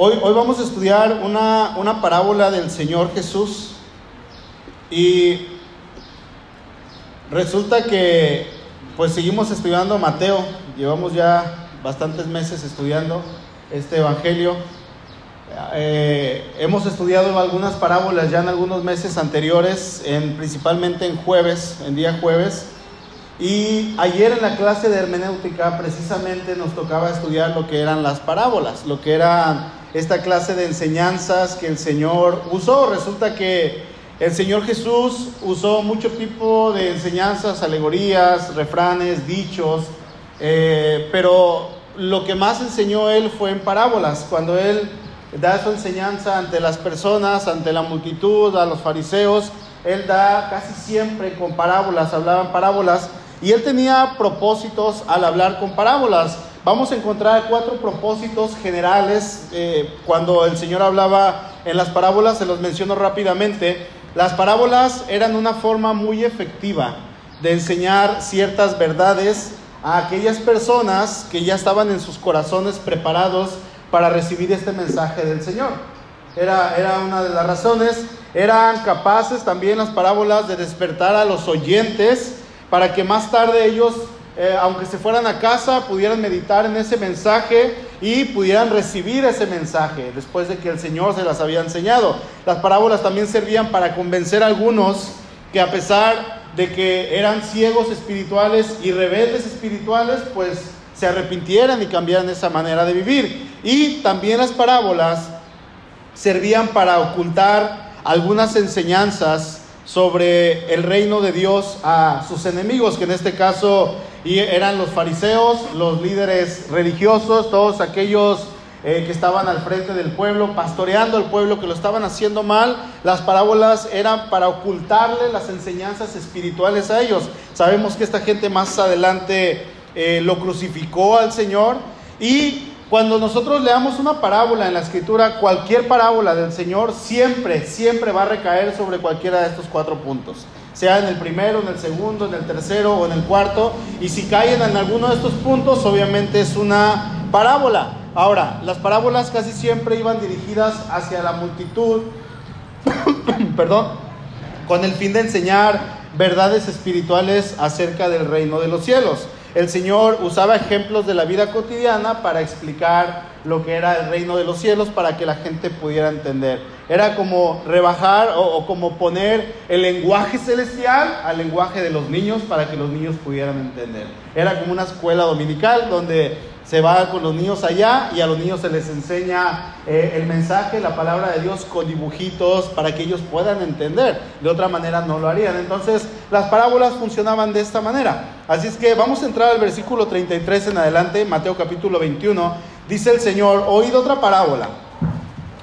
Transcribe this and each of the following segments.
Hoy, vamos a estudiar una, una parábola del Señor Jesús y resulta que pues seguimos estudiando Mateo, llevamos ya bastantes meses estudiando este Evangelio. Eh, hemos estudiado algunas parábolas ya en algunos meses anteriores, en, principalmente en jueves, en día jueves. Y ayer en la clase de hermenéutica precisamente nos tocaba estudiar lo que eran las parábolas, lo que era esta clase de enseñanzas que el Señor usó. Resulta que el Señor Jesús usó mucho tipo de enseñanzas, alegorías, refranes, dichos, eh, pero lo que más enseñó Él fue en parábolas, cuando Él da su enseñanza ante las personas, ante la multitud, a los fariseos, Él da casi siempre con parábolas, hablaban parábolas, y Él tenía propósitos al hablar con parábolas. Vamos a encontrar cuatro propósitos generales eh, cuando el Señor hablaba en las parábolas, se los menciono rápidamente. Las parábolas eran una forma muy efectiva de enseñar ciertas verdades a aquellas personas que ya estaban en sus corazones preparados para recibir este mensaje del Señor. Era, era una de las razones. Eran capaces también las parábolas de despertar a los oyentes para que más tarde ellos, eh, aunque se fueran a casa, pudieran meditar en ese mensaje y pudieran recibir ese mensaje después de que el Señor se las había enseñado. Las parábolas también servían para convencer a algunos que a pesar de que eran ciegos espirituales y rebeldes espirituales, pues se arrepintieran y cambiaran esa manera de vivir. Y también las parábolas servían para ocultar algunas enseñanzas sobre el reino de Dios a sus enemigos, que en este caso eran los fariseos, los líderes religiosos, todos aquellos eh, que estaban al frente del pueblo, pastoreando al pueblo, que lo estaban haciendo mal. Las parábolas eran para ocultarle las enseñanzas espirituales a ellos. Sabemos que esta gente más adelante eh, lo crucificó al Señor y cuando nosotros leamos una parábola en la escritura, cualquier parábola del Señor siempre, siempre va a recaer sobre cualquiera de estos cuatro puntos. Sea en el primero, en el segundo, en el tercero o en el cuarto. Y si caen en alguno de estos puntos, obviamente es una parábola. Ahora, las parábolas casi siempre iban dirigidas hacia la multitud, perdón, con el fin de enseñar verdades espirituales acerca del reino de los cielos. El Señor usaba ejemplos de la vida cotidiana para explicar lo que era el reino de los cielos para que la gente pudiera entender. Era como rebajar o, como poner el lenguaje celestial al lenguaje de los niños para que los niños pudieran entender. Era como una escuela dominical donde se va con los niños allá y a los niños se les enseña eh, el mensaje, la palabra de Dios con dibujitos para que ellos puedan entender. De otra manera no lo harían. Entonces las parábolas funcionaban de esta manera. Así es que vamos a entrar al versículo 33 en adelante, Mateo capítulo 21. Dice el Señor, oíd otra parábola.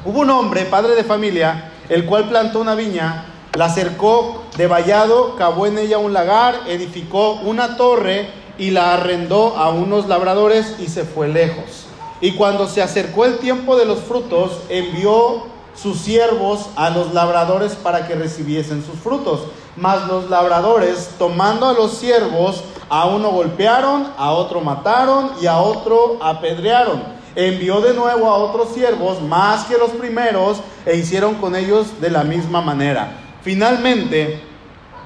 Hubo un hombre, padre de familia, el cual plantó una viña, la cercó de vallado, cavó en ella un lagar, edificó una torre, y la arrendó a unos labradores y se fue lejos. Y cuando se acercó el tiempo de los frutos, envió sus siervos a los labradores para que recibiesen sus frutos. Mas los labradores, tomando a los siervos, a uno golpearon, a otro mataron y a otro apedrearon. Envió de nuevo a otros siervos, más que los primeros, e hicieron con ellos de la misma manera. Finalmente,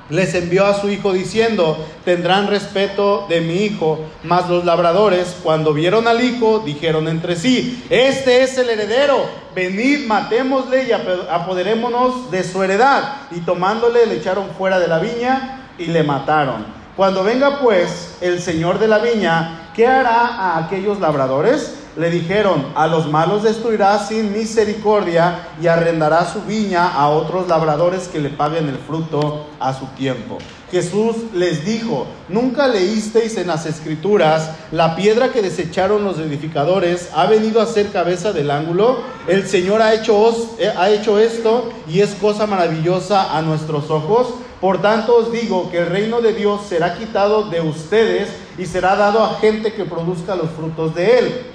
les envió a su hijo diciendo, tendrán respeto de mi hijo. Mas los labradores, cuando vieron al hijo, dijeron entre sí, este es el heredero, venid, matémosle y apoderémonos de su heredad. Y tomándole le echaron fuera de la viña y le mataron. Cuando venga pues el señor de la viña, ¿qué hará a aquellos labradores? Le dijeron, a los malos destruirá sin misericordia y arrendará su viña a otros labradores que le paguen el fruto a su tiempo. Jesús les dijo, ¿nunca leísteis en las escrituras la piedra que desecharon los edificadores ha venido a ser cabeza del ángulo? El Señor ha hecho, eh, ha hecho esto y es cosa maravillosa a nuestros ojos. Por tanto os digo que el reino de Dios será quitado de ustedes y será dado a gente que produzca los frutos de él.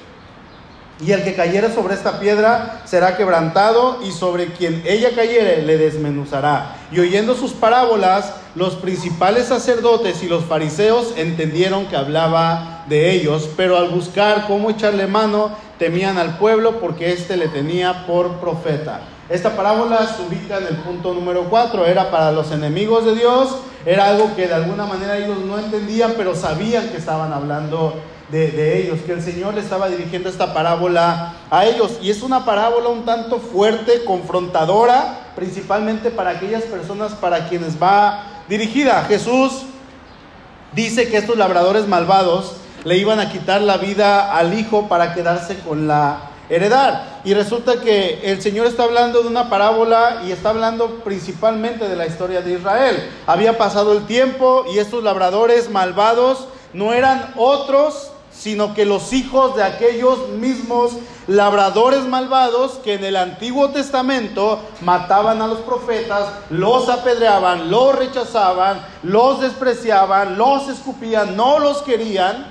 Y el que cayere sobre esta piedra será quebrantado, y sobre quien ella cayere le desmenuzará. Y oyendo sus parábolas, los principales sacerdotes y los fariseos entendieron que hablaba de ellos, pero al buscar cómo echarle mano, temían al pueblo porque éste le tenía por profeta. Esta parábola se ubica en el punto número 4, era para los enemigos de Dios, era algo que de alguna manera ellos no entendían, pero sabían que estaban hablando de, ellos, que el Señor le estaba dirigiendo esta parábola a ellos. Y es una parábola un tanto fuerte, confrontadora, principalmente para aquellas personas para quienes va dirigida. Jesús dice que estos labradores malvados le iban a quitar la vida al hijo para quedarse con la heredar. Y resulta que el Señor está hablando de una parábola y está hablando principalmente de la historia de Israel. Había pasado el tiempo y estos labradores malvados no eran otros sino que los hijos de aquellos mismos labradores malvados que en el Antiguo Testamento mataban a los profetas, los apedreaban, los rechazaban, los despreciaban, los escupían, no los querían,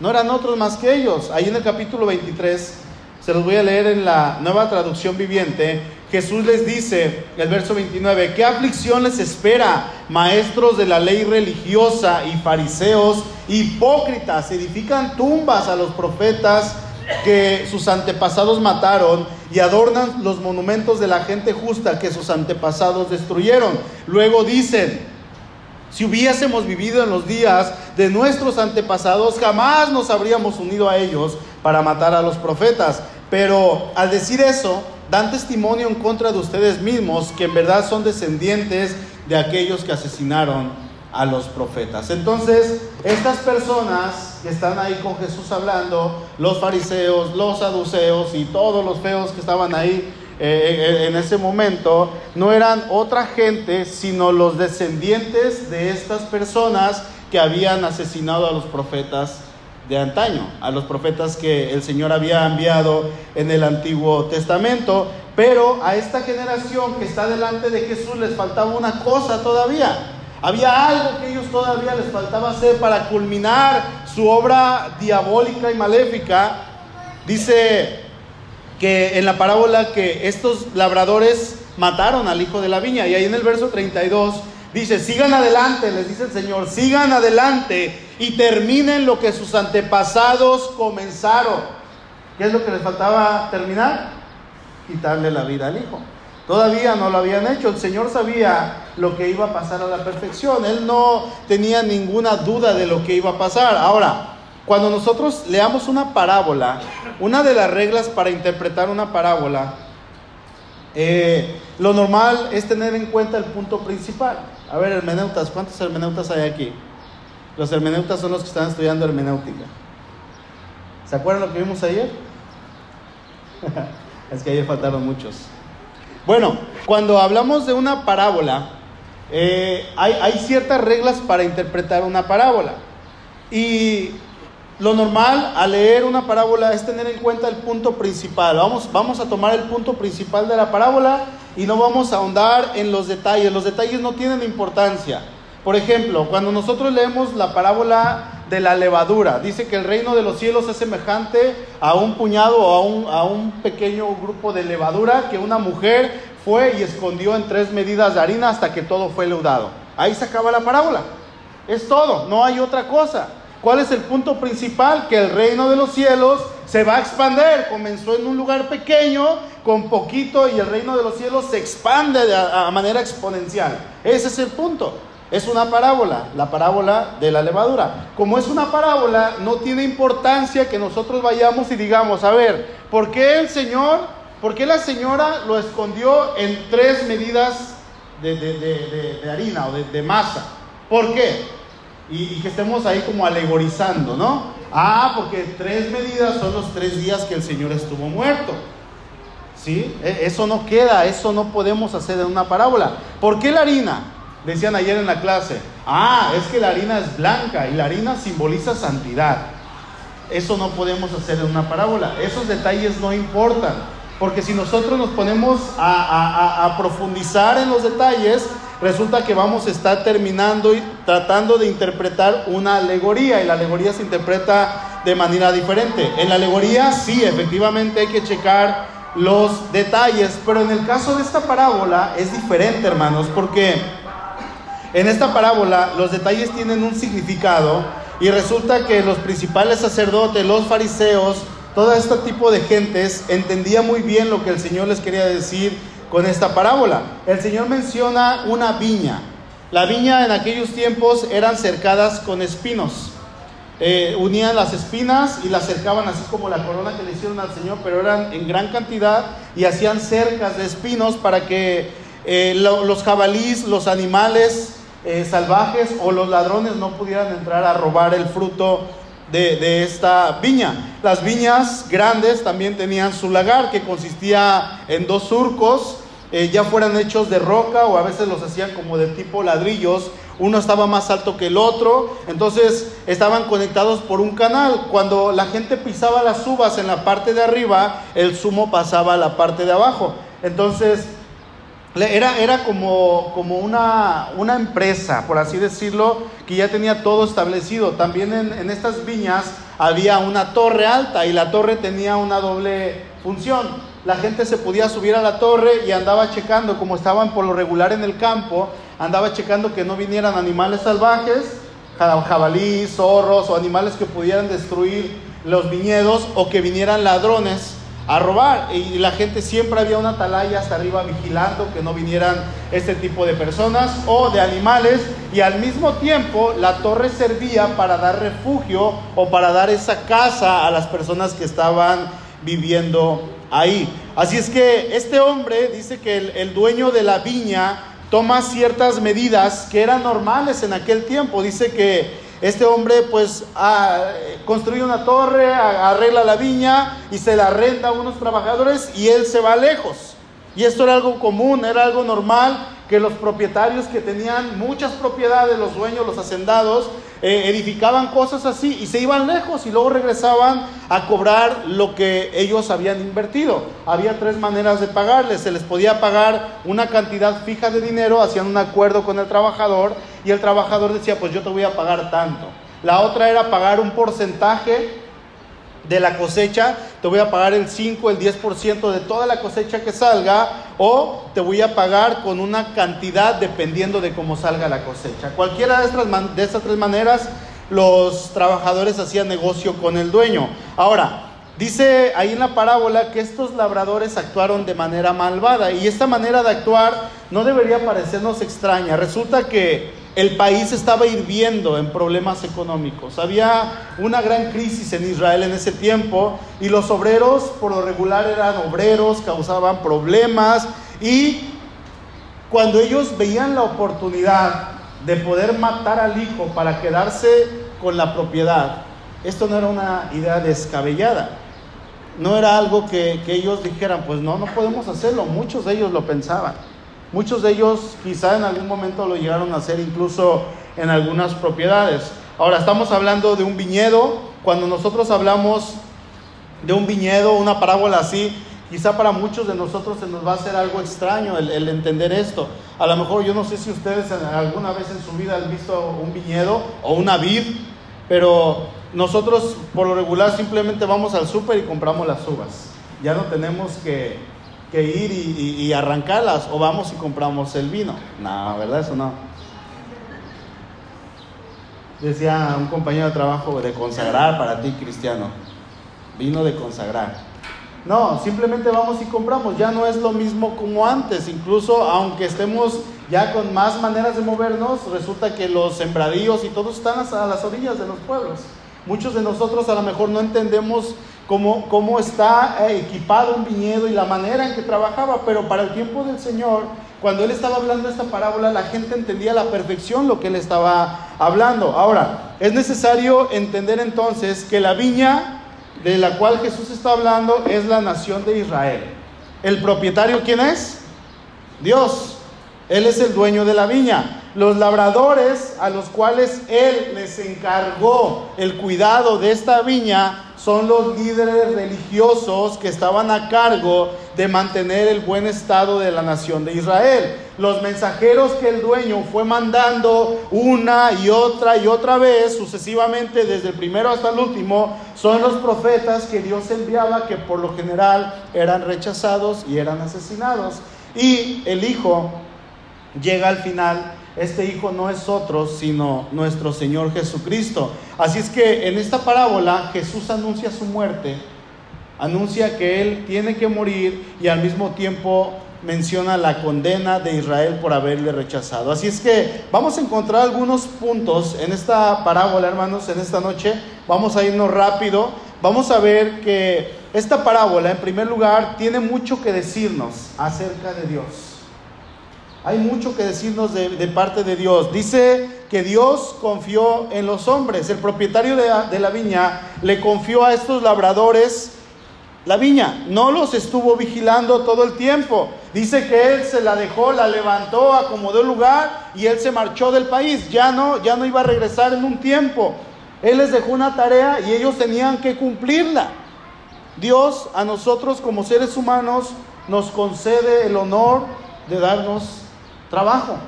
no eran otros más que ellos. Ahí en el capítulo 23, se los voy a leer en la nueva traducción viviente, Jesús les dice, el verso 29, ¿qué aflicción les espera, maestros de la ley religiosa y fariseos, hipócritas? Edifican tumbas a los profetas que sus antepasados mataron y adornan los monumentos de la gente justa que sus antepasados destruyeron. Luego dicen, si hubiésemos vivido en los días de nuestros antepasados, jamás nos habríamos unido a ellos para matar a los profetas. Pero al decir eso, dan testimonio en contra de ustedes mismos que en verdad son descendientes de aquellos que asesinaron a los profetas. Entonces, estas personas que están ahí con Jesús hablando, los fariseos, los saduceos y todos los feos que estaban ahí eh, eh, en ese momento, no eran otra gente, sino los descendientes de estas personas que habían asesinado a los profetas de antaño, a los profetas que el Señor había enviado en el Antiguo Testamento, pero a esta generación que está delante de Jesús les faltaba una cosa todavía. Había algo que ellos todavía les faltaba hacer para culminar su obra diabólica y maléfica. Dice que en la parábola que estos labradores mataron al hijo de la viña y ahí en el verso 32 dice, sigan adelante, les dice el Señor, sigan adelante y terminen lo que sus antepasados comenzaron. ¿Qué es lo que les faltaba terminar? Quitarle la vida al hijo. Todavía no lo habían hecho. El Señor sabía lo que iba a pasar a la perfección. Él no tenía ninguna duda de lo que iba a pasar. Ahora, cuando nosotros leamos una parábola, una de las reglas para interpretar una parábola, eh, lo normal es tener en cuenta el punto principal. A ver, hermeneutas, ¿cuántos hermeneutas hay aquí? Los hermeneutas son los que están estudiando hermenéutica. ¿Se acuerdan lo que vimos ayer? es que ayer faltaron muchos. Bueno, cuando hablamos de una parábola, eh, hay, ciertas reglas para interpretar una parábola. Y lo normal al leer una parábola es tener en cuenta el punto principal. Vamos, vamos a tomar el punto principal de la parábola y no vamos a ahondar en los detalles. Los detalles no tienen importancia. Por ejemplo, cuando nosotros leemos la parábola de la levadura, dice que el reino de los cielos es semejante a un puñado o a un, pequeño grupo de levadura que una mujer fue y escondió en tres medidas de harina hasta que todo fue leudado. Ahí se acaba la parábola. Es todo, no hay otra cosa. ¿Cuál es el punto principal? Que el reino de los cielos se va a expander. Comenzó en un lugar pequeño, con poquito, y el reino de los cielos se expande de a, manera exponencial. Ese es el punto. Es una parábola, la parábola de la levadura. Como es una parábola, no tiene importancia que nosotros vayamos y digamos, a ver, ¿por qué el Señor, por qué la señora lo escondió en tres medidas de, harina o de, masa? ¿Por qué? Y, y, que estemos ahí como alegorizando, ¿no? Ah, porque tres medidas son los tres días que el Señor estuvo muerto. ¿Sí? E, eso no queda, eso no podemos hacer en una parábola. ¿Por qué la harina? Decían ayer en la clase, ah, es que la harina es blanca y la harina simboliza santidad. Eso no podemos hacer en una parábola. Esos detalles no importan. Porque si nosotros nos ponemos a, profundizar en los detalles, resulta que vamos a estar terminando y tratando de interpretar una alegoría. Y la alegoría se interpreta de manera diferente. En la alegoría sí, efectivamente hay que checar los detalles. Pero en el caso de esta parábola es diferente, hermanos, porque en esta parábola los detalles tienen un significado Y resulta que los principales sacerdotes, los fariseos, todo este tipo de gentes entendía muy bien lo que el Señor les quería decir con esta parábola. El Señor menciona una viña. La viña en aquellos tiempos eran cercadas con espinos. Eh, unían las espinas y las cercaban así como la corona que le hicieron al Señor, pero eran en gran cantidad y hacían cercas de espinos para que eh, los jabalís, los animales eh, salvajes o los ladrones no pudieran entrar a robar el fruto de, esta viña. Las viñas grandes también tenían su lagar, que consistía en dos surcos, eh, ya fueran hechos de roca o a veces los hacían como de tipo ladrillos. Uno estaba más alto que el otro, entonces estaban conectados por un canal. Cuando la gente pisaba las uvas en la parte de arriba, el zumo pasaba a la parte de abajo. Entonces, era, era como, como una, una, empresa, por así decirlo, que ya tenía todo establecido. También en, estas viñas había una torre alta y la torre tenía una doble función. La gente se podía subir a la torre y andaba checando, como estaban por lo regular en el campo, andaba checando que no vinieran animales salvajes, jabalíes, zorros o animales que pudieran destruir los viñedos o que vinieran ladrones a robar. Y la gente siempre había una atalaya hasta arriba vigilando que no vinieran este tipo de personas o de animales. Y al mismo tiempo la torre servía para dar refugio o para dar esa casa a las personas que estaban viviendo ahí. Así es que este hombre dice que el, el dueño de la viña toma ciertas medidas que eran normales en aquel tiempo. Dice que este hombre pues construye una torre, arregla la viña y se la renta a unos trabajadores y él se va lejos. Y esto era algo común, era algo normal que los propietarios que tenían muchas propiedades, los dueños, los hacendados, eh, edificaban cosas así y se iban lejos y luego regresaban a cobrar lo que ellos habían invertido. Había tres maneras de pagarles. Se les podía pagar una cantidad fija de dinero, hacían un acuerdo con el trabajador y el trabajador decía, pues yo te voy a pagar tanto. La otra era pagar un porcentaje de la cosecha, te voy a pagar el 5, el 10% de toda la cosecha que salga, o te voy a pagar con una cantidad dependiendo de cómo salga la cosecha. Cualquiera de estas, de estas tres maneras, los trabajadores hacían negocio con el dueño. Ahora, dice ahí en la parábola que estos labradores actuaron de manera malvada, y esta manera de actuar no debería parecernos extraña. Resulta que el país estaba hirviendo en problemas económicos. Había una gran crisis en Israel en ese tiempo y los obreros por lo regular eran obreros, causaban problemas y cuando ellos veían la oportunidad de poder matar al hijo para quedarse con la propiedad, esto no era una idea descabellada. No era algo que, ellos dijeran, pues no, no podemos hacerlo. Muchos de ellos lo pensaban. Muchos de ellos quizá en algún momento lo llegaron a hacer incluso en algunas propiedades. Ahora estamos hablando de un viñedo. Cuando nosotros hablamos de un viñedo, una parábola así, quizá para muchos de nosotros se nos va a hacer algo extraño el, entender esto. A lo mejor yo no sé si ustedes alguna vez en su vida han visto un viñedo o una vid, pero nosotros por lo regular simplemente vamos al súper y compramos las uvas. Ya no tenemos que que ir y, arrancarlas o vamos y compramos el vino. No, ¿verdad? Eso no. Decía un compañero de trabajo de consagrar para ti, cristiano. Vino de consagrar. No, simplemente vamos y compramos. Ya no es lo mismo como antes. Incluso aunque estemos ya con más maneras de movernos, resulta que los sembradíos y todo están a las orillas de los pueblos. Muchos de nosotros a lo mejor no entendemos cómo, cómo está eh, equipado un viñedo y la manera en que trabajaba, pero para el tiempo del Señor, cuando Él estaba hablando esta parábola, la gente entendía a la perfección lo que Él estaba hablando. Ahora, es necesario entender entonces que la viña de la cual Jesús está hablando es la nación de Israel. ¿El propietario quién es? Dios. Él es el dueño de la viña. Los labradores a los cuales Él les encargó el cuidado de esta viña son los líderes religiosos que estaban a cargo de mantener el buen estado de la nación de Israel. Los mensajeros que el dueño fue mandando una y otra y otra vez, sucesivamente desde el primero hasta el último, son los profetas que Dios enviaba, que por lo general eran rechazados y eran asesinados. Y el Hijo llega al final este hijo no es otro, sino nuestro Señor Jesucristo. Así es que en esta parábola Jesús anuncia su muerte, anuncia que Él tiene que morir y al mismo tiempo menciona la condena de Israel por haberle rechazado. Así es que vamos a encontrar algunos puntos en esta parábola, hermanos, en esta noche. Vamos a irnos rápido. Vamos a ver que esta parábola, en primer lugar, tiene mucho que decirnos acerca de Dios. Hay mucho que decirnos de, parte de Dios. Dice que Dios confió en los hombres. El propietario de, la viña le confió a estos labradores la viña. No los estuvo vigilando todo el tiempo. Dice que él se la dejó, la levantó, acomodó el lugar y él se marchó del país. Ya no, ya no iba a regresar en un tiempo. Él les dejó una tarea y ellos tenían que cumplirla. Dios a nosotros como seres humanos nos concede el honor de darnos trabajo,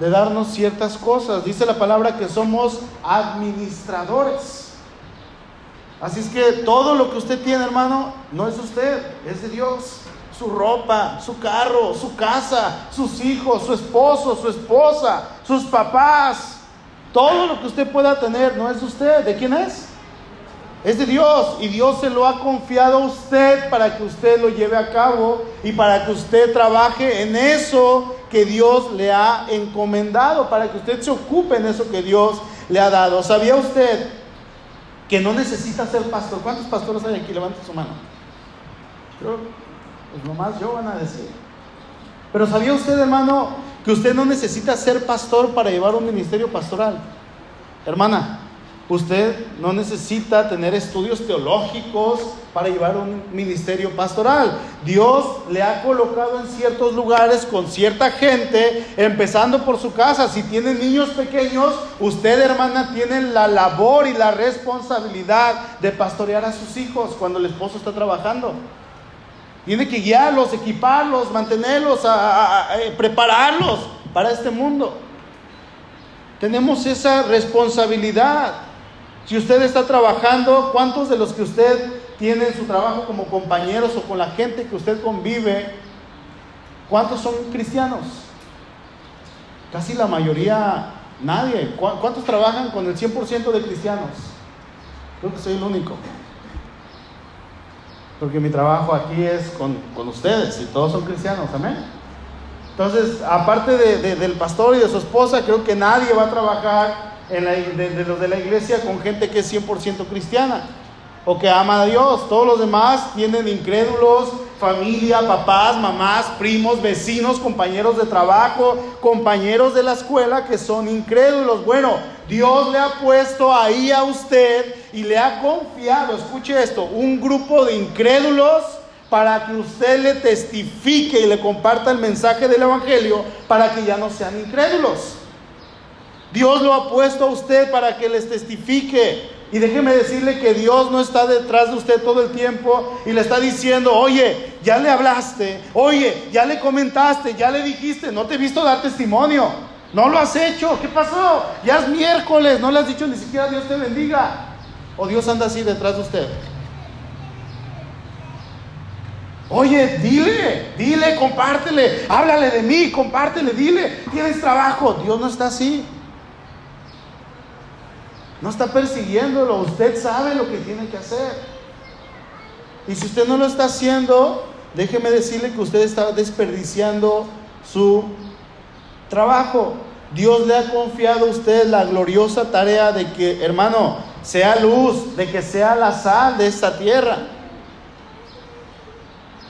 de darnos ciertas cosas. Dice la palabra que somos administradores. Así es que todo lo que usted tiene, hermano, no es usted, es de Dios. Su ropa, su carro, su casa, sus hijos, su esposo, su esposa, sus papás. Todo lo que usted pueda tener no es usted. ¿De quién es? Es de Dios y Dios se lo ha confiado a usted para que usted lo lleve a cabo y para que usted trabaje en eso que Dios le ha encomendado, para que usted se ocupe en eso que Dios le ha dado. ¿Sabía usted que no necesita ser pastor? ¿Cuántos pastores hay aquí? Levanten su mano. Pero, pues nomás yo van a decir. Pero ¿sabía usted, hermano, que usted no necesita ser pastor para llevar un ministerio pastoral? Hermana, Usted no necesita tener estudios teológicos para llevar un ministerio pastoral. Dios le ha colocado en ciertos lugares con cierta gente, empezando por su casa. Si tiene niños pequeños, usted, hermana, tiene la labor y la responsabilidad de pastorear a sus hijos cuando el esposo está trabajando. Tiene que guiarlos, equiparlos, mantenerlos, prepararlos para este mundo. Tenemos esa responsabilidad. Si usted está trabajando, ¿cuántos de los que usted tiene en su trabajo como compañeros o con la gente que usted convive, cuántos son cristianos? Casi la mayoría, nadie. ¿Cuántos trabajan con el 100% de cristianos? Creo que soy el único. Porque mi trabajo aquí es con, ustedes y todos son cristianos, amén. Entonces, aparte del pastor y de su esposa, creo que nadie va a trabajar de, los de la iglesia con gente que es 100% cristiana o que ama a Dios. Todos los demás tienen incrédulos, familia, papás, mamás, primos, vecinos, compañeros de trabajo, compañeros de la escuela que son incrédulos. Bueno, Dios le ha puesto ahí a usted y le ha confiado, escuche esto, un grupo de incrédulos para que usted le testifique y le comparta el mensaje del Evangelio para que ya no sean incrédulos. Dios lo ha puesto a usted para que les testifique. Y déjeme decirle que Dios no está detrás de usted todo el tiempo y le está diciendo, oye, ya le hablaste, oye, ya le comentaste, ya le dijiste, no te he visto dar testimonio, no lo has hecho, ¿qué pasó? Ya es miércoles, no le has dicho ni siquiera Dios te bendiga. O Dios anda así detrás de usted. Oye, dile, dile, compártele, háblale de mí, compártele, dile, tienes trabajo. Dios no está así. No está persiguiéndolo, usted sabe lo que tiene que hacer. Y si usted no lo está haciendo, déjeme decirle que usted está desperdiciando su trabajo. Dios le ha confiado a usted la gloriosa tarea de que, hermano, sea luz, de que sea la sal de esta tierra.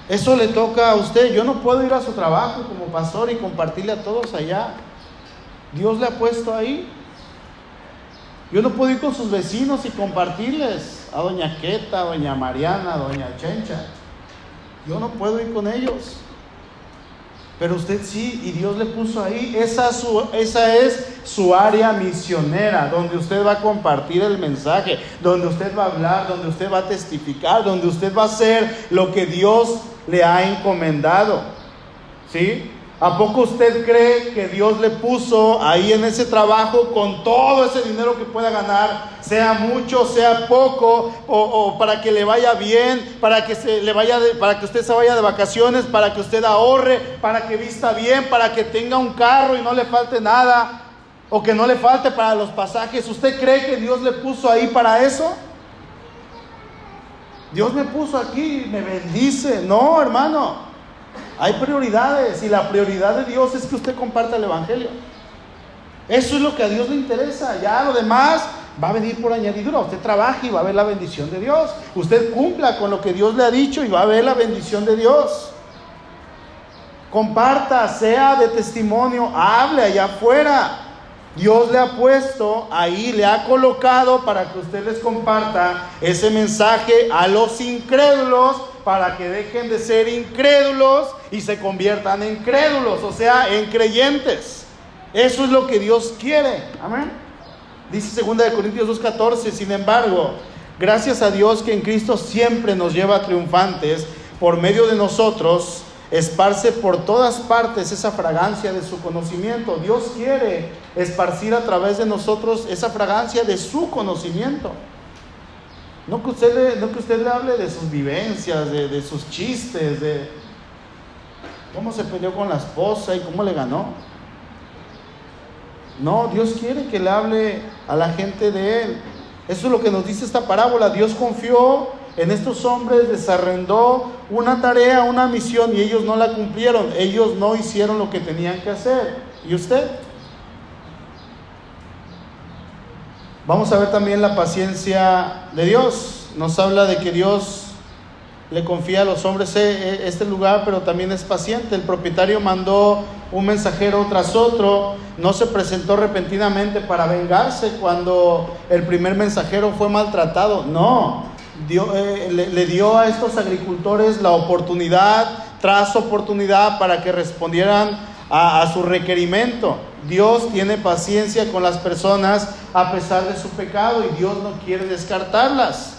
Eso le toca a usted. Yo no puedo ir a su trabajo como pastor y compartirle a todos allá. Dios le ha puesto ahí. Yo no puedo ir con sus vecinos y compartirles a doña Queta, a doña Mariana, a doña Chencha. Yo no puedo ir con ellos. Pero usted sí, y Dios le puso ahí. Esa, esa es su área misionera, donde usted va a compartir el mensaje, donde usted va a hablar, donde usted va a testificar, donde usted va a hacer lo que Dios le ha encomendado. ¿Sí? ¿A poco usted cree que Dios le puso ahí en ese trabajo con todo ese dinero que pueda ganar, sea mucho, sea poco, o, para que le vaya bien, para que se le vaya, para que usted se vaya de vacaciones, para que usted ahorre, para que vista bien, para que tenga un carro y no le falte nada, o que no le falte para los pasajes? ¿Usted cree que Dios le puso ahí para eso? Dios me puso aquí, me bendice. No, hermano. Hay prioridades y la prioridad de Dios es que usted comparta el Evangelio. Eso es lo que a Dios le interesa. Ya lo demás va a venir por añadidura. Usted trabaja y va a ver la bendición de Dios. Usted cumpla con lo que Dios le ha dicho y va a ver la bendición de Dios. Comparta, sea de testimonio, hable allá afuera. Dios le ha puesto ahí, le ha colocado para que usted les comparta ese mensaje a los incrédulos para que dejen de ser incrédulos y se conviertan en crédulos, o sea, en creyentes. Eso es lo que Dios quiere. Amén. Dice 2 Corintios 2.14, sin embargo, gracias a Dios que en Cristo siempre nos lleva triunfantes, por medio de nosotros, esparce por todas partes esa fragancia de su conocimiento. Dios quiere esparcir a través de nosotros esa fragancia de su conocimiento. No que usted le, no que usted le hable de sus vivencias, de, sus chistes, de cómo se peleó con la esposa y cómo le ganó. No, Dios quiere que le hable a la gente de Él. Eso es lo que nos dice esta parábola. Dios confió en estos hombres, les arrendó una tarea, una misión y ellos no la cumplieron. Ellos no hicieron lo que tenían que hacer. ¿Y usted? Vamos a ver también la paciencia de Dios. Nos habla de que Dios le confía a los hombres eh, eh, este lugar, pero también es paciente. El propietario mandó un mensajero tras otro, no se presentó repentinamente para vengarse cuando el primer mensajero fue maltratado. No, eh, le dio a estos agricultores la oportunidad tras oportunidad para que respondieran a, su requerimiento. Dios tiene paciencia con las personas a pesar de su pecado y Dios no quiere descartarlas.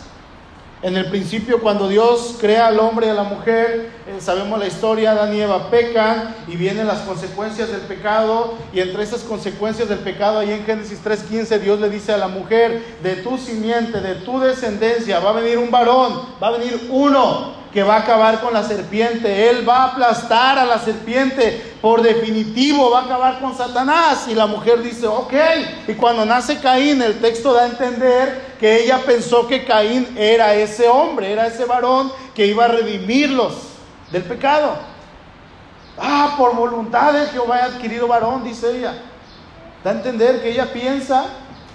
En el principio, cuando Dios crea al hombre y a la mujer, eh, sabemos la historia, Adán y Eva pecan y vienen las consecuencias del pecado. Y entre esas consecuencias del pecado, ahí en Génesis 3:15, Dios le dice a la mujer, de tu simiente, de tu descendencia, va a venir un varón, va a venir uno que va a acabar con la serpiente. Él va a aplastar a la serpiente. Por definitivo va a acabar con Satanás. Y la mujer dice, ok. Y cuando nace Caín, el texto da a entender que ella pensó que Caín era ese hombre, era ese varón que iba a redimirlos del pecado. Ah, por voluntad de Jehová he adquirido varón, dice ella. Da a entender que ella piensa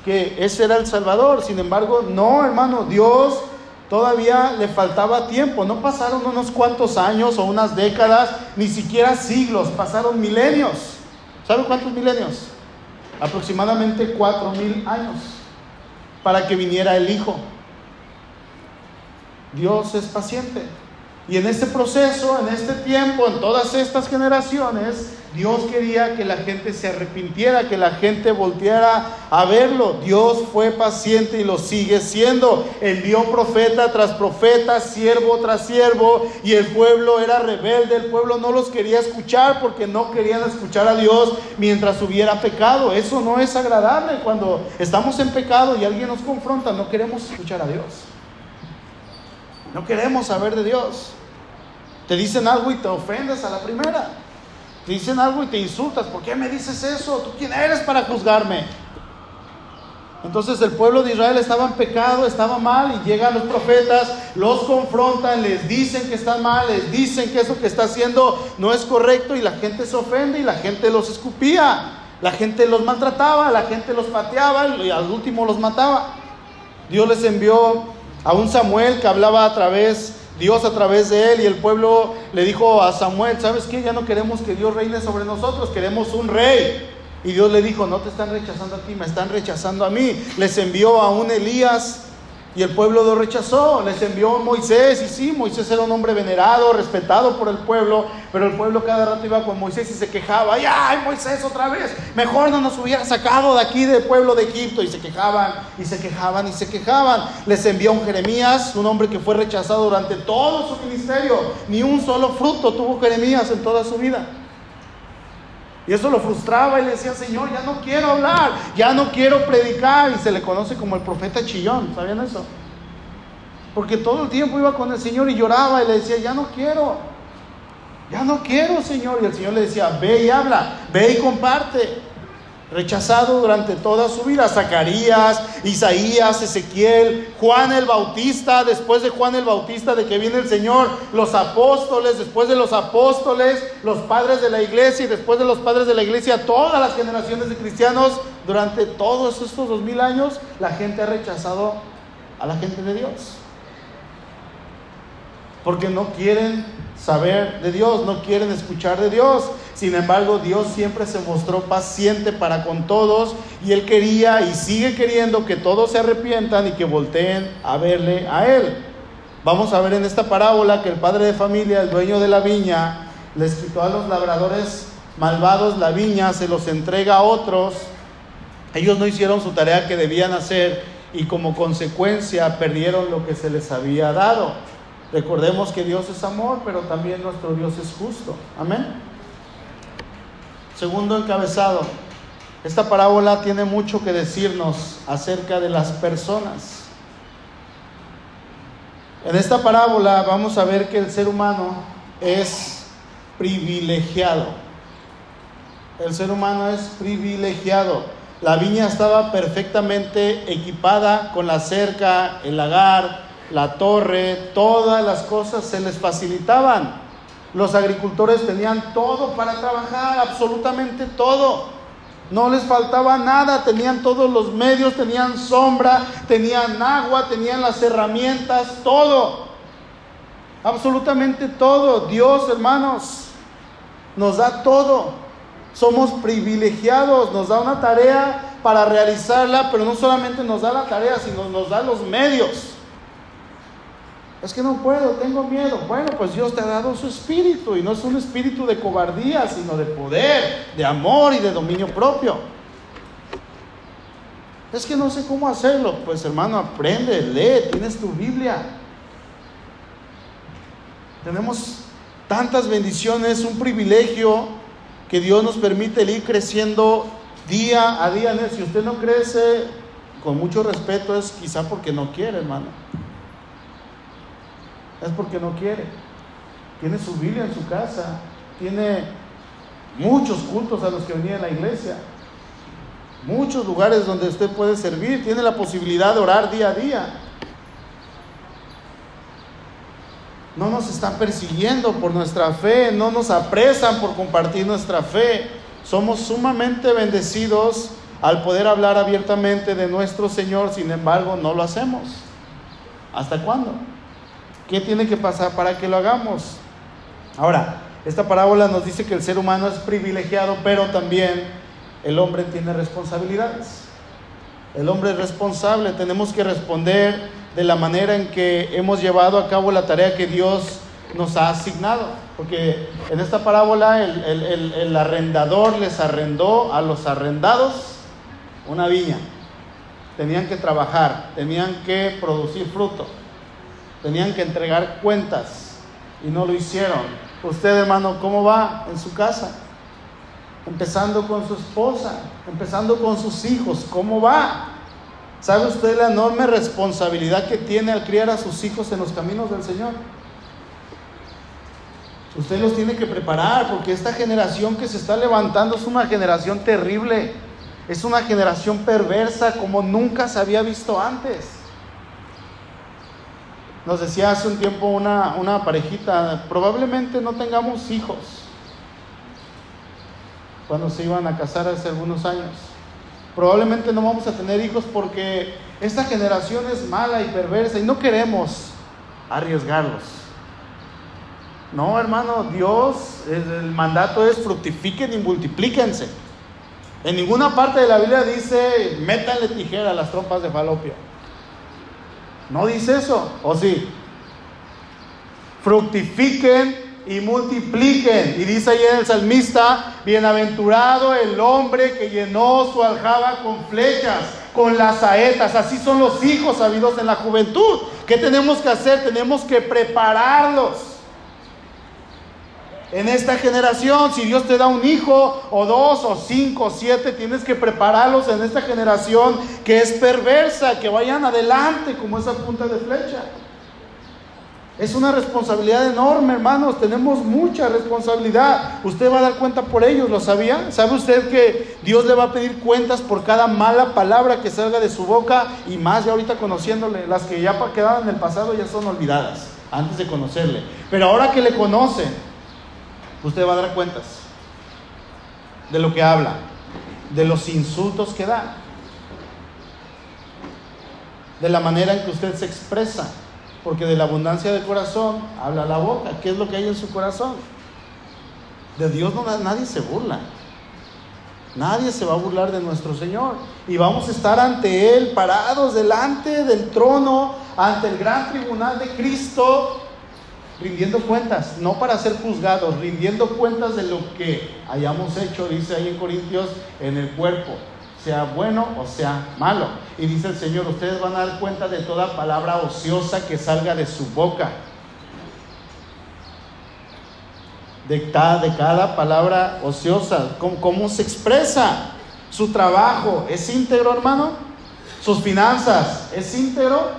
que ese era el Salvador. Sin embargo, no, hermano, Dios Todavía le faltaba tiempo, no pasaron unos cuantos años o unas décadas, ni siquiera siglos, pasaron milenios. ¿Saben cuántos milenios? Aproximadamente cuatro mil años para que viniera el Hijo. Dios es paciente. Y en este proceso, en este tiempo, en todas estas generaciones, Dios quería que la gente se arrepintiera, que la gente volteara a verlo. Dios fue paciente y lo sigue siendo. Envió profeta tras profeta, siervo tras siervo, y el pueblo era rebelde. El pueblo no los quería escuchar porque no querían escuchar a Dios mientras hubiera pecado. Eso no es agradable. Cuando estamos en pecado y alguien nos confronta, no queremos escuchar a Dios. No queremos saber de Dios. Te dicen algo y te ofendes a la primera. Te dicen algo y te insultas. ¿Por qué me dices eso? ¿Tú quién eres para juzgarme? Entonces el pueblo de Israel estaba en pecado, estaba mal y llegan los profetas, los confrontan, les dicen que están mal, les dicen que eso que está haciendo no es correcto y la gente se ofende y la gente los escupía, la gente los maltrataba, la gente los pateaba y al último los mataba. Dios les envió a un Samuel que hablaba a través Dios a través de él y el pueblo le dijo a Samuel, ¿sabes qué? Ya no queremos que Dios reine sobre nosotros, queremos un rey. Y Dios le dijo, no te están rechazando a ti, me están rechazando a mí. Les envió a un Elías y el pueblo lo rechazó, les envió Moisés, y sí, Moisés era un hombre venerado, respetado por el pueblo, pero el pueblo cada rato iba con Moisés y se quejaba, ay, Moisés otra vez, mejor no nos hubiera sacado de aquí del pueblo de Egipto, y se quejaban, y se quejaban, y se quejaban. Les envió un Jeremías, un hombre que fue rechazado durante todo su ministerio, ni un solo fruto tuvo Jeremías en toda su vida. Y eso lo frustraba y le decía, Señor, ya no quiero hablar, ya no quiero predicar. Y se le conoce como el profeta chillón, ¿sabían eso? Porque todo el tiempo iba con el Señor y lloraba y le decía, ya no quiero, ya no quiero, Señor. Y el Señor le decía, ve y habla, ve y comparte rechazado durante toda su vida. Zacarías, Isaías, Ezequiel, Juan el Bautista, después de Juan el Bautista, de que viene el Señor, los apóstoles, después de los apóstoles, los padres de la iglesia y después de los padres de la iglesia, todas las generaciones de cristianos, durante todos estos dos mil años, la gente ha rechazado a la gente de Dios. Porque no quieren saber de Dios, no quieren escuchar de Dios. Sin embargo, Dios siempre se mostró paciente para con todos y Él quería y sigue queriendo que todos se arrepientan y que volteen a verle a Él. Vamos a ver en esta parábola que el padre de familia, el dueño de la viña, les quitó a los labradores malvados la viña, se los entrega a otros. Ellos no hicieron su tarea que debían hacer y como consecuencia perdieron lo que se les había dado. Recordemos que Dios es amor, pero también nuestro Dios es justo. Amén. Segundo encabezado. Esta parábola tiene mucho que decirnos acerca de las personas. En esta parábola vamos a ver que el ser humano es privilegiado. El ser humano es privilegiado. La viña estaba perfectamente equipada con la cerca, el lagar, la torre, todas las cosas se les facilitaban. Los agricultores tenían todo para trabajar, absolutamente todo. No les faltaba nada, tenían todos los medios, tenían sombra, tenían agua, tenían las herramientas, todo. Absolutamente todo. Dios, hermanos, nos da todo. Somos privilegiados, nos da una tarea para realizarla, pero no solamente nos da la tarea, sino nos da los medios. Es que no puedo, tengo miedo. Bueno, pues Dios te ha dado su espíritu y no es un espíritu de cobardía, sino de poder, de amor y de dominio propio. Es que no sé cómo hacerlo. Pues hermano, aprende, lee, tienes tu Biblia. Tenemos tantas bendiciones, un privilegio que Dios nos permite ir creciendo día a día. Si usted no crece, con mucho respeto, es quizá porque no quiere, hermano es porque no quiere. Tiene su Biblia en su casa, tiene muchos cultos a los que venía en la iglesia, muchos lugares donde usted puede servir, tiene la posibilidad de orar día a día. No nos están persiguiendo por nuestra fe, no nos apresan por compartir nuestra fe. Somos sumamente bendecidos al poder hablar abiertamente de nuestro Señor, sin embargo no lo hacemos. ¿Hasta cuándo? ¿Qué tiene que pasar para que lo hagamos? Ahora, esta parábola nos dice que el ser humano es privilegiado, pero también el hombre tiene responsabilidades. El hombre es responsable, tenemos que responder de la manera en que hemos llevado a cabo la tarea que Dios nos ha asignado. Porque en esta parábola el, el arrendador les arrendó a los arrendados una viña. Tenían que trabajar, tenían que producir fruto tenían que entregar cuentas y no lo hicieron. Usted, hermano, ¿cómo va en su casa? Empezando con su esposa, empezando con sus hijos, ¿cómo va? ¿Sabe usted la enorme responsabilidad que tiene al criar a sus hijos en los caminos del Señor? Usted los tiene que preparar porque esta generación que se está levantando es una generación terrible, es una generación perversa como nunca se había visto antes. Nos decía hace un tiempo una, una parejita, probablemente no tengamos hijos cuando se iban a casar hace algunos años. Probablemente no vamos a tener hijos porque esta generación es mala y perversa y no queremos arriesgarlos. No, hermano, Dios, el mandato es fructifiquen y multiplíquense. En ninguna parte de la Biblia dice, métanle tijera a las trompas de falopio. No dice eso, ¿o sí? Fructifiquen y multipliquen. Y dice ahí en el salmista, bienaventurado el hombre que llenó su aljaba con flechas, con las saetas. Así son los hijos habidos en la juventud. ¿Qué tenemos que hacer? Tenemos que prepararlos. En esta generación. Si Dios te da un hijo o dos o cinco o siete, tienes que prepararlos en esta generación que es perversa, que vayan adelante como esa punta de flecha. Es una responsabilidad enorme, hermanos. Tenemos mucha responsabilidad. Usted va a dar cuenta por ellos, ¿lo sabía? ¿Sabe usted que Dios le va a pedir cuentas por cada mala palabra que salga de su boca? Y más ya ahorita conociéndole, las que ya quedaban en el pasado ya son olvidadas antes de conocerle. Pero ahora que le conoce, usted va a dar cuentas de lo que habla, de los insultos que da, de la manera en que usted se expresa porque de la abundancia del corazón habla la boca. ¿Qué es lo que hay en su corazón? De Dios no, nadie se burla. Nadie se va a burlar de nuestro Señor. Y vamos a estar ante Él, parados delante del trono, ante el gran tribunal de Cristo, rindiendo cuentas, no para ser juzgados, rindiendo cuentas de lo que hayamos hecho, dice ahí en Corintios, en el cuerpo sea bueno o sea malo. Y dice el Señor, ustedes van a dar cuenta de toda palabra ociosa que salga de su boca. De cada, de cada palabra ociosa, ¿Cómo, cómo se expresa. Su trabajo es íntegro, hermano. Sus finanzas es íntegro.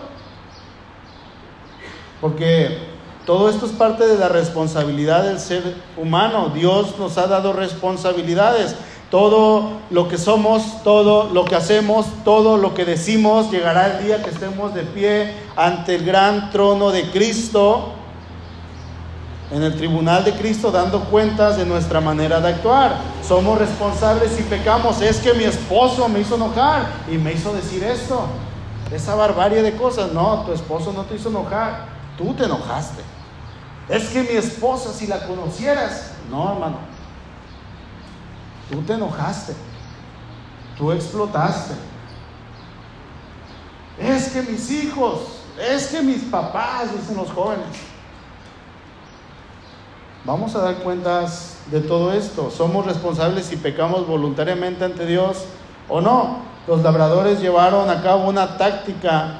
Porque todo esto es parte de la responsabilidad del ser humano. Dios nos ha dado responsabilidades. Todo lo que somos, todo lo que hacemos, todo lo que decimos, llegará el día que estemos de pie ante el gran trono de Cristo, en el tribunal de Cristo, dando cuentas de nuestra manera de actuar. Somos responsables y pecamos. Es que mi esposo me hizo enojar y me hizo decir esto. Esa barbarie de cosas. No, tu esposo no te hizo enojar. Tú te enojaste. Es que mi esposa, si la conocieras. No, hermano. Tú te enojaste. Tú explotaste. Es que mis hijos, es que mis papás, dicen los jóvenes. Vamos a dar cuentas de todo esto. ¿Somos responsables si pecamos voluntariamente ante Dios o no? Los labradores llevaron a cabo una táctica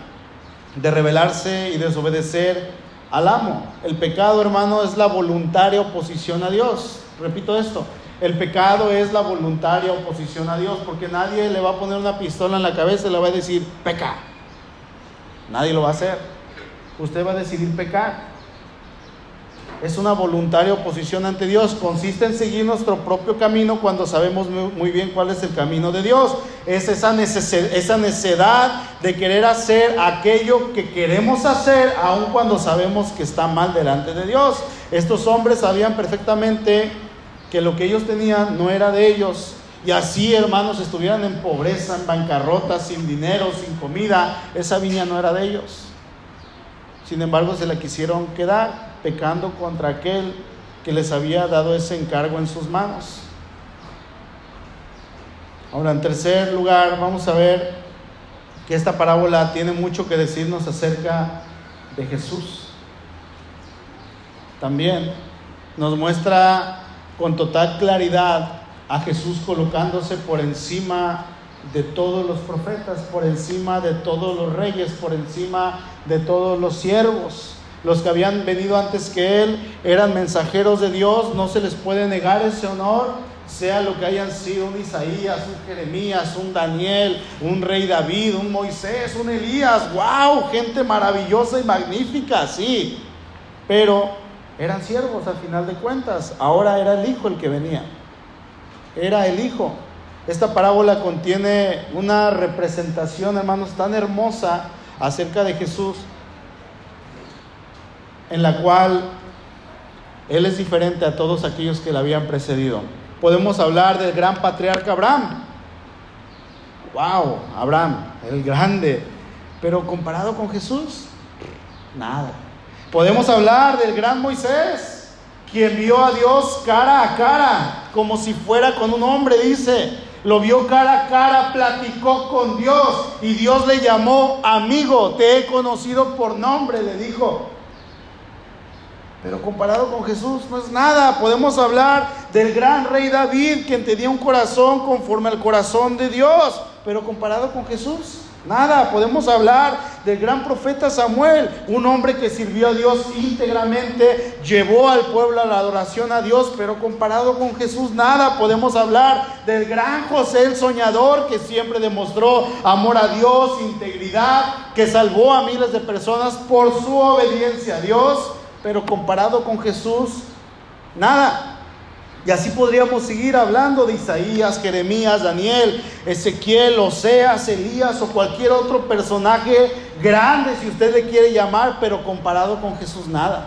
de rebelarse y desobedecer al amo. El pecado, hermano, es la voluntaria oposición a Dios. Repito esto, el pecado es la voluntaria oposición a Dios, porque nadie le va a poner una pistola en la cabeza y le va a decir, peca. Nadie lo va a hacer. Usted va a decidir pecar. Es una voluntaria oposición ante Dios. Consiste en seguir nuestro propio camino cuando sabemos muy bien cuál es el camino de Dios. Es esa, necesidad de querer hacer aquello que queremos hacer, aun cuando sabemos que está mal delante de Dios. Estos hombres sabían perfectamente que lo que ellos tenían no era de ellos. Y así, hermanos, estuvieran en pobreza, en bancarrota, sin dinero, sin comida, esa viña no era de ellos. Sin embargo, se la quisieron quedar, pecando contra aquel que les había dado ese encargo en sus manos. Ahora, en tercer lugar, vamos a ver que esta parábola tiene mucho que decirnos acerca de Jesús. También nos muestra con total claridad a Jesús colocándose por encima de todos los profetas, por encima de todos los reyes, por encima de todos los siervos. Los que habían venido antes que Él eran mensajeros de Dios, no se les puede negar ese honor, sea lo que hayan sido un Isaías, un Jeremías, un Daniel, un rey David, un Moisés, un Elías, wow, gente maravillosa y magnífica, sí, pero eran siervos al final de cuentas. Ahora era el hijo el que venía. Era el hijo. Esta parábola contiene una representación, hermanos, tan hermosa acerca de Jesús, en la cual Él es diferente a todos aquellos que le habían precedido. Podemos hablar del gran patriarca Abraham. ¡Wow! Abraham, el grande. Pero comparado con Jesús, nada. Podemos hablar del gran Moisés, quien vio a Dios cara a cara, como si fuera con un hombre, dice. Lo vio cara a cara, platicó con Dios y Dios le llamó amigo. Te he conocido por nombre, le dijo. Pero comparado con Jesús no es nada. Podemos hablar del gran rey David, quien tenía un corazón conforme al corazón de Dios. Pero comparado con Jesús, Nada, podemos hablar del gran profeta Samuel, un hombre que sirvió a Dios íntegramente, llevó al pueblo a la adoración a Dios, pero comparado con Jesús, nada. Podemos hablar del gran José el soñador, que siempre demostró amor a Dios, integridad, que salvó a miles de personas por su obediencia a Dios, pero comparado con Jesús, nada. Y así podríamos seguir hablando de Isaías, Jeremías, Daniel, Ezequiel, Oseas, Elías o cualquier otro personaje grande, si usted le quiere llamar, pero comparado con Jesús, nada.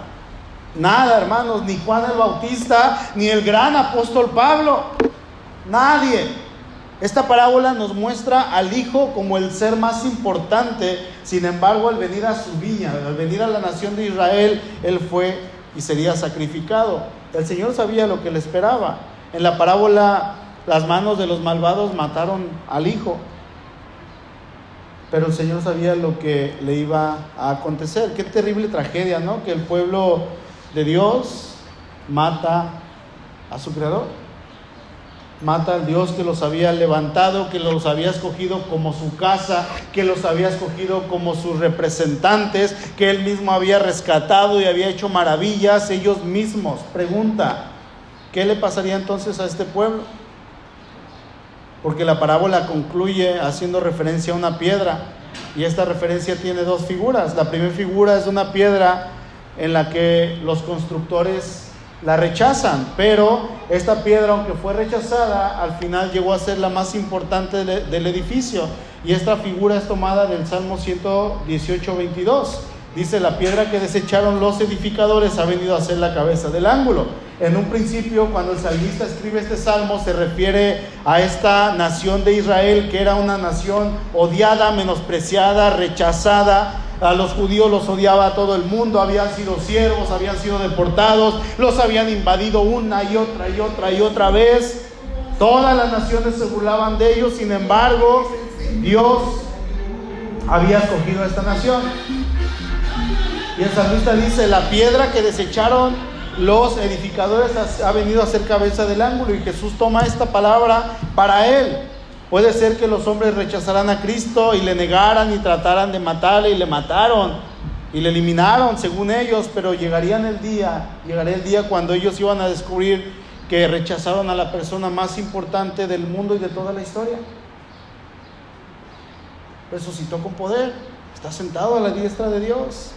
Nada, hermanos, ni Juan el Bautista, ni el gran apóstol Pablo. Nadie. Esta parábola nos muestra al Hijo como el ser más importante. Sin embargo, al venir a su viña, al venir a la nación de Israel, Él fue y sería sacrificado. El Señor sabía lo que le esperaba. En la parábola, las manos de los malvados mataron al hijo. Pero el Señor sabía lo que le iba a acontecer. Qué terrible tragedia, ¿no? Que el pueblo de Dios mata a su creador. Mata al Dios que los había levantado, que los había escogido como su casa, que los había escogido como sus representantes, que él mismo había rescatado y había hecho maravillas ellos mismos. Pregunta, ¿qué le pasaría entonces a este pueblo? Porque la parábola concluye haciendo referencia a una piedra y esta referencia tiene dos figuras. La primera figura es una piedra en la que los constructores la rechazan, pero esta piedra, aunque fue rechazada, al final llegó a ser la más importante del edificio. Y esta figura es tomada del Salmo 118, 22. Dice, la piedra que desecharon los edificadores ha venido a ser la cabeza del ángulo. En un principio, cuando el salmista escribe este salmo, se refiere a esta nación de Israel, que era una nación odiada, menospreciada, rechazada, a los judíos los odiaba todo el mundo, habían sido siervos, habían sido deportados, los habían invadido una y otra y otra y otra vez. Todas las naciones se burlaban de ellos, sin embargo, Dios había escogido a esta nación. Y el salmista dice, la piedra que desecharon los edificadores ha venido a ser cabeza del ángulo y Jesús toma esta palabra para él. Puede ser que los hombres rechazaran a Cristo y le negaran y trataran de matarle y le mataron y le eliminaron según ellos, pero llegaría el día, llegaría el día cuando ellos iban a descubrir que rechazaron a la persona más importante del mundo y de toda la historia. Resucitó con poder, está sentado a la diestra de Dios.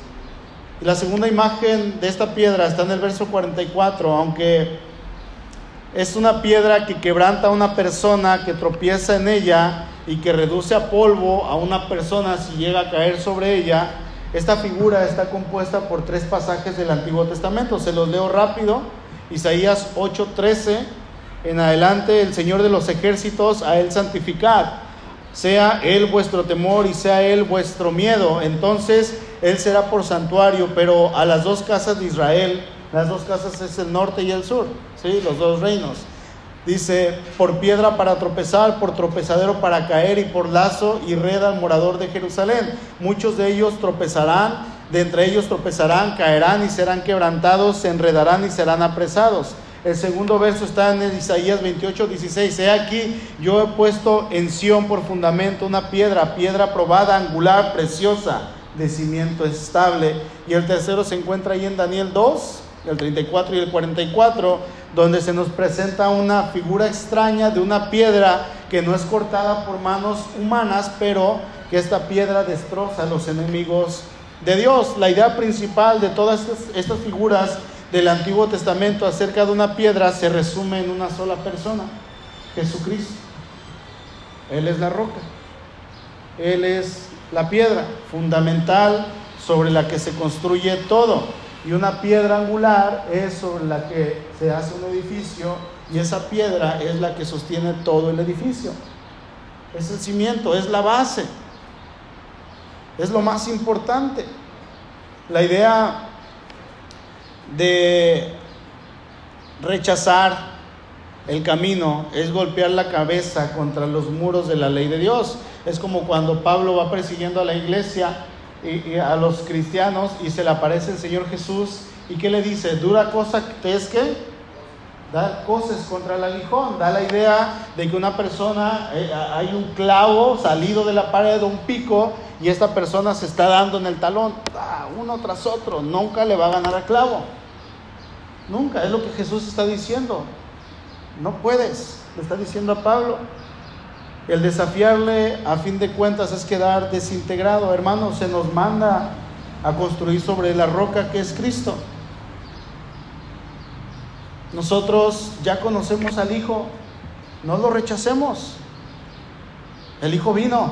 Y la segunda imagen de esta piedra está en el verso 44, aunque es una piedra que quebranta a una persona que tropieza en ella y que reduce a polvo a una persona si llega a caer sobre ella. Esta figura está compuesta por tres pasajes del Antiguo Testamento. Se los leo rápido. Isaías 8:13 en adelante, el Señor de los ejércitos, a Él santificad. Sea Él vuestro temor y sea Él vuestro miedo. Entonces Él será por santuario, pero a las dos casas de Israel las dos casas es el norte y el sur, ¿sí? los dos reinos. Dice, por piedra para tropezar, por tropezadero para caer y por lazo y red al morador de Jerusalén. Muchos de ellos tropezarán, de entre ellos tropezarán, caerán y serán quebrantados, se enredarán y serán apresados. El segundo verso está en Isaías 28, 16. He aquí, yo he puesto en Sión por fundamento una piedra, piedra probada, angular, preciosa, de cimiento estable. Y el tercero se encuentra ahí en Daniel 2, el 34 y el 44, donde se nos presenta una figura extraña de una piedra que no es cortada por manos humanas, pero que esta piedra destroza a los enemigos de Dios. La idea principal de todas estas, figuras del Antiguo Testamento acerca de una piedra se resume en una sola persona, Jesucristo. Él es la roca, Él es la piedra fundamental sobre la que se construye todo. Y una piedra angular es sobre la que se hace un edificio y esa piedra es la que sostiene todo el edificio. Es el cimiento, es la base. Es lo más importante. La idea de rechazar el camino es golpear la cabeza contra los muros de la ley de Dios. Es como cuando Pablo va persiguiendo a la iglesia a los cristianos y se le aparece el Señor Jesús y que le dice, dura cosa es que dar cosas contra el aguijón, da la idea de que una persona, eh, hay un clavo salido de la pared un pico y esta persona se está dando en el talón, uno tras otro, nunca le va a ganar al clavo. Nunca, es lo que Jesús está diciendo. No puedes, le está diciendo a Pablo. El desafiarle a fin de cuentas es quedar desintegrado. Hermano, se nos manda a construir sobre la roca que es Cristo. Nosotros ya conocemos al Hijo, no lo rechacemos. El Hijo vino.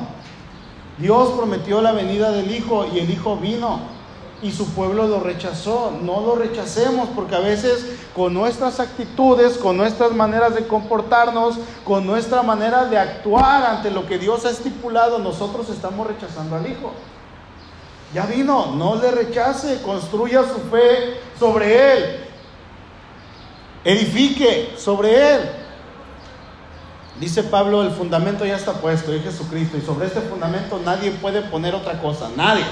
Dios prometió la venida del Hijo y el Hijo vino y su pueblo lo rechazó. No lo rechacemos porque a veces con nuestras actitudes, con nuestras maneras de comportarnos, con nuestra manera de actuar ante lo que Dios ha estipulado, nosotros estamos rechazando al Hijo. Ya vino, no le rechace, construya su fe sobre Él, edifique sobre Él. Dice Pablo, el fundamento ya está puesto, es Jesucristo, y sobre este fundamento nadie puede poner otra cosa, nadie.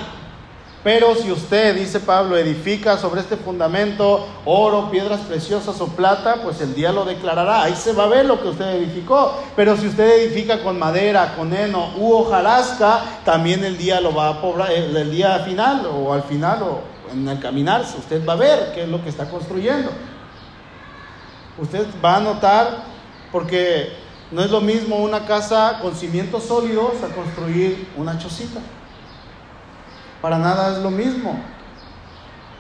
Pero si usted, dice Pablo, edifica sobre este fundamento oro, piedras preciosas o plata, pues el día lo declarará. Ahí se va a ver lo que usted edificó. Pero si usted edifica con madera, con heno u hojarasca, también el día lo va a poblar, el día final o al final o en el caminar, usted va a ver qué es lo que está construyendo. Usted va a notar, porque no es lo mismo una casa con cimientos sólidos a construir una chocita. Para nada es lo mismo.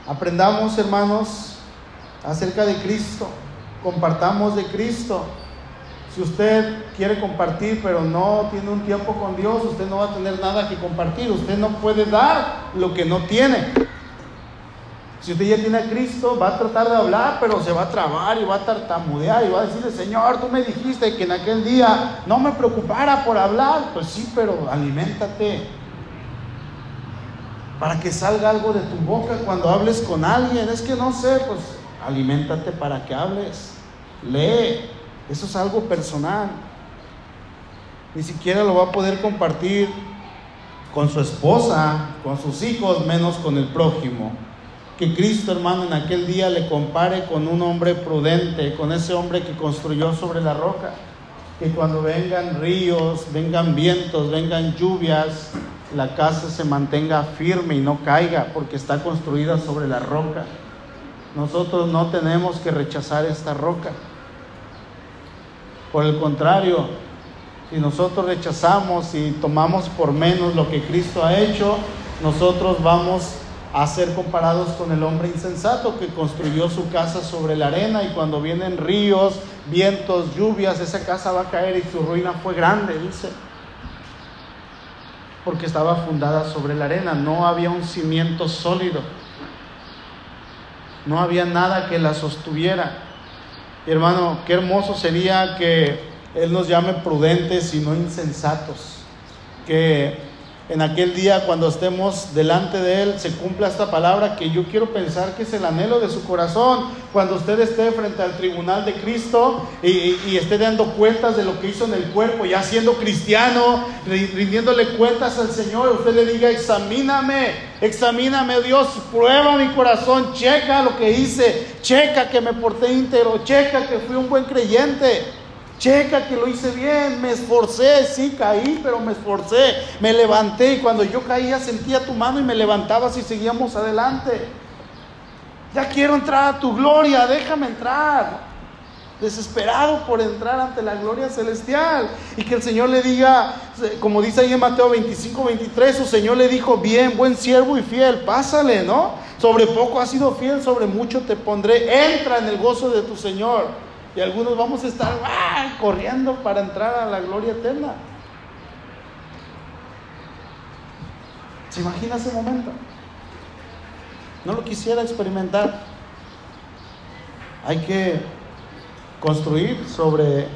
Aprendamos, hermanos, acerca de Cristo. Compartamos de Cristo. Si usted quiere compartir, pero no tiene un tiempo con Dios, usted no va a tener nada que compartir. Usted no puede dar lo que no tiene. Si usted ya tiene a Cristo, va a tratar de hablar, pero se va a trabar y va a tartamudear y va a decirle, Señor, tú me dijiste que en aquel día no me preocupara por hablar. Pues sí, pero aliméntate, para que salga algo de tu boca cuando hables con alguien. Es que no sé, pues aliméntate para que hables. Lee. Eso es algo personal. Ni siquiera lo va a poder compartir con su esposa, con sus hijos, menos con el prójimo. Que Cristo, hermano, en aquel día le compare con un hombre prudente, con ese hombre que construyó sobre la roca. Que cuando vengan ríos, vengan vientos, vengan lluvias, la casa se mantenga firme y no caiga porque está construida sobre la roca. Nosotros no tenemos que rechazar esta roca. Por el contrario, si nosotros rechazamos y tomamos por menos lo que Cristo ha hecho, nosotros vamos a ser comparados con el hombre insensato que construyó su casa sobre la arena y cuando vienen ríos, vientos, lluvias, esa casa va a caer y su ruina fue grande, dice porque estaba fundada sobre la arena, no había un cimiento sólido, no había nada que la sostuviera. hermano, qué hermoso sería que Él nos llame prudentes y no insensatos, que en aquel día cuando estemos delante de Él se cumpla esta palabra que yo quiero pensar que es el anhelo de su corazón. Cuando usted esté frente al tribunal de Cristo y, esté dando cuentas de lo que hizo en el cuerpo, ya siendo cristiano, rindiéndole cuentas al Señor, usted le diga, examíname, examíname Dios, prueba mi corazón, checa lo que hice, checa que me porté íntegro, checa que fui un buen creyente. Checa que lo hice bien, me esforcé, sí caí, pero me esforcé, me levanté y cuando yo caía sentía tu mano y me levantabas y seguíamos adelante. Ya quiero entrar a tu gloria, déjame entrar. Desesperado por entrar ante la gloria celestial. Y que el Señor le diga, como dice ahí en Mateo 25, 23, su Señor le dijo, bien, buen siervo y fiel, pásale, ¿no? Sobre poco has sido fiel, sobre mucho te pondré. Entra en el gozo de tu Señor. Y algunos vamos a estar corriendo para entrar a la gloria eterna. ¿Se imagina ese momento? No lo quisiera experimentar. Hay que construir sobre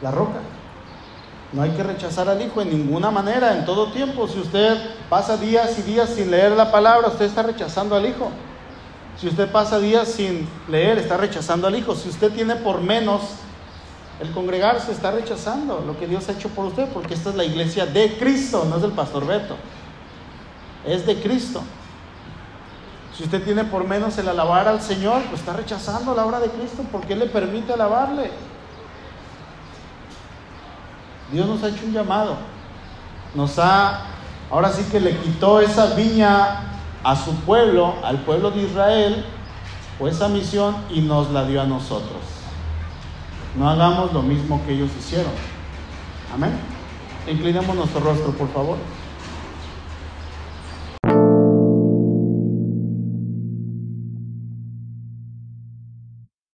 la roca. No hay que rechazar al Hijo en ninguna manera, en todo tiempo. Si usted pasa días y días sin leer la palabra, usted está rechazando al Hijo. Si usted pasa días sin leer, está rechazando al Hijo. Si usted tiene por menos el congregarse, está rechazando lo que Dios ha hecho por usted, porque esta es la iglesia de Cristo, no es del pastor Beto. Es de Cristo. Si usted tiene por menos el alabar al Señor, pues está rechazando la obra de Cristo. ¿Por qué le permite alabarle? Dios nos ha hecho un llamado. Nos ha, ahora sí que le quitó esa viña a su pueblo, al pueblo de Israel, o esa misión y nos la dio a nosotros. No hagamos lo mismo que ellos hicieron. Amén. Inclinemos nuestro rostro, por favor.